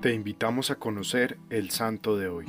Te invitamos a conocer el santo de hoy.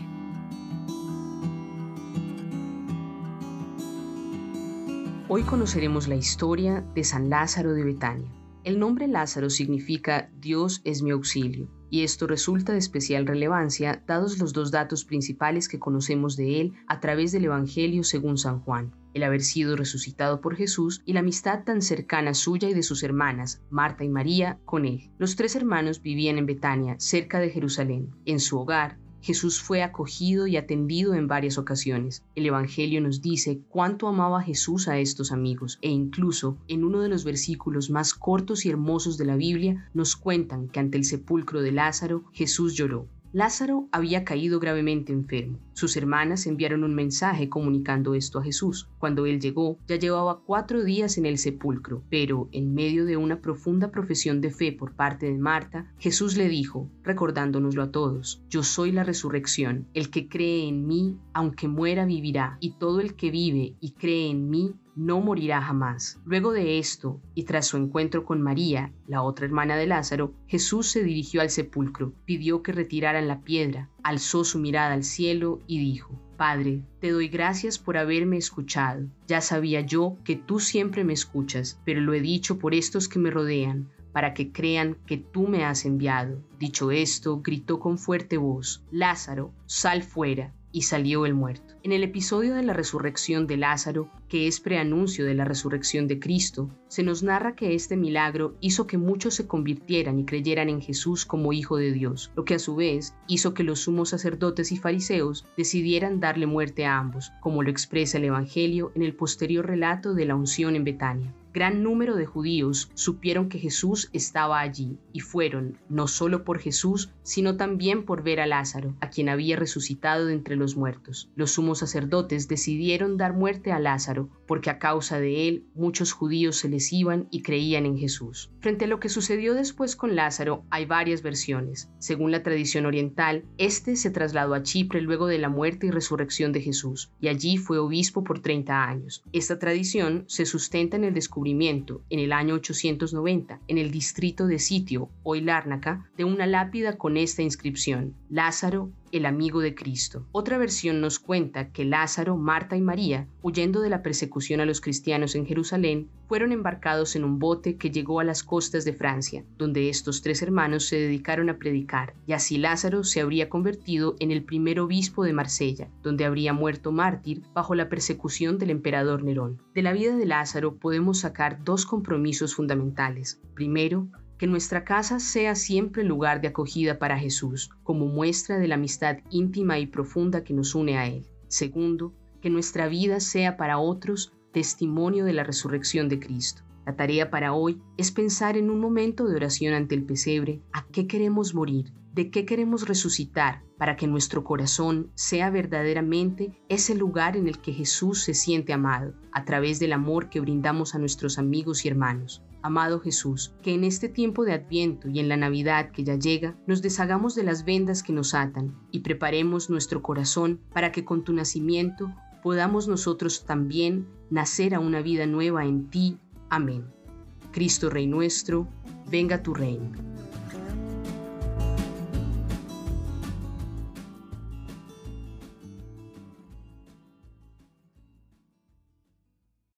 Hoy conoceremos la historia de San Lázaro de Betania. El nombre Lázaro significa Dios es mi auxilio, y esto resulta de especial relevancia dados los dos datos principales que conocemos de él a través del Evangelio según San Juan, el haber sido resucitado por Jesús y la amistad tan cercana suya y de sus hermanas, Marta y María, con él. Los tres hermanos vivían en Betania, cerca de Jerusalén. En su hogar, Jesús fue acogido y atendido en varias ocasiones. El Evangelio nos dice cuánto amaba Jesús a estos amigos e incluso en uno de los versículos más cortos y hermosos de la Biblia nos cuentan que ante el sepulcro de Lázaro Jesús lloró. Lázaro había caído gravemente enfermo. Sus hermanas enviaron un mensaje comunicando esto a Jesús. Cuando él llegó, ya llevaba cuatro días en el sepulcro, pero en medio de una profunda profesión de fe por parte de Marta, Jesús le dijo, recordándonoslo a todos, Yo soy la resurrección, el que cree en mí, aunque muera, vivirá, y todo el que vive y cree en mí, no morirá jamás. Luego de esto, y tras su encuentro con María, la otra hermana de Lázaro, Jesús se dirigió al sepulcro, pidió que retiraran la piedra, alzó su mirada al cielo y dijo, Padre, te doy gracias por haberme escuchado. Ya sabía yo que tú siempre me escuchas, pero lo he dicho por estos que me rodean, para que crean que tú me has enviado. Dicho esto, gritó con fuerte voz, Lázaro, sal fuera y salió el muerto. En el episodio de la resurrección de Lázaro, que es preanuncio de la resurrección de Cristo, se nos narra que este milagro hizo que muchos se convirtieran y creyeran en Jesús como Hijo de Dios, lo que a su vez hizo que los sumos sacerdotes y fariseos decidieran darle muerte a ambos, como lo expresa el Evangelio en el posterior relato de la unción en Betania gran número de judíos supieron que Jesús estaba allí y fueron, no solo por Jesús, sino también por ver a Lázaro, a quien había resucitado de entre los muertos. Los sumos sacerdotes decidieron dar muerte a Lázaro, porque a causa de él muchos judíos se les iban y creían en Jesús. Frente a lo que sucedió después con Lázaro, hay varias versiones. Según la tradición oriental, este se trasladó a Chipre luego de la muerte y resurrección de Jesús, y allí fue obispo por 30 años. Esta tradición se sustenta en el descubrimiento en el año 890 en el distrito de Sitio, hoy Lárnaca, de una lápida con esta inscripción, Lázaro, el amigo de Cristo. Otra versión nos cuenta que Lázaro, Marta y María, huyendo de la persecución a los cristianos en Jerusalén, fueron embarcados en un bote que llegó a las costas de Francia, donde estos tres hermanos se dedicaron a predicar, y así Lázaro se habría convertido en el primer obispo de Marsella, donde habría muerto mártir bajo la persecución del emperador Nerón. De la vida de Lázaro podemos sacar dos compromisos fundamentales. Primero, que nuestra casa sea siempre lugar de acogida para Jesús, como muestra de la amistad íntima y profunda que nos une a Él. Segundo, que nuestra vida sea para otros testimonio de la resurrección de Cristo. La tarea para hoy es pensar en un momento de oración ante el pesebre a qué queremos morir, de qué queremos resucitar para que nuestro corazón sea verdaderamente ese lugar en el que Jesús se siente amado, a través del amor que brindamos a nuestros amigos y hermanos. Amado Jesús, que en este tiempo de Adviento y en la Navidad que ya llega, nos deshagamos de las vendas que nos atan y preparemos nuestro corazón para que con tu nacimiento podamos nosotros también nacer a una vida nueva en ti. Amén. Cristo Rey nuestro, venga tu reino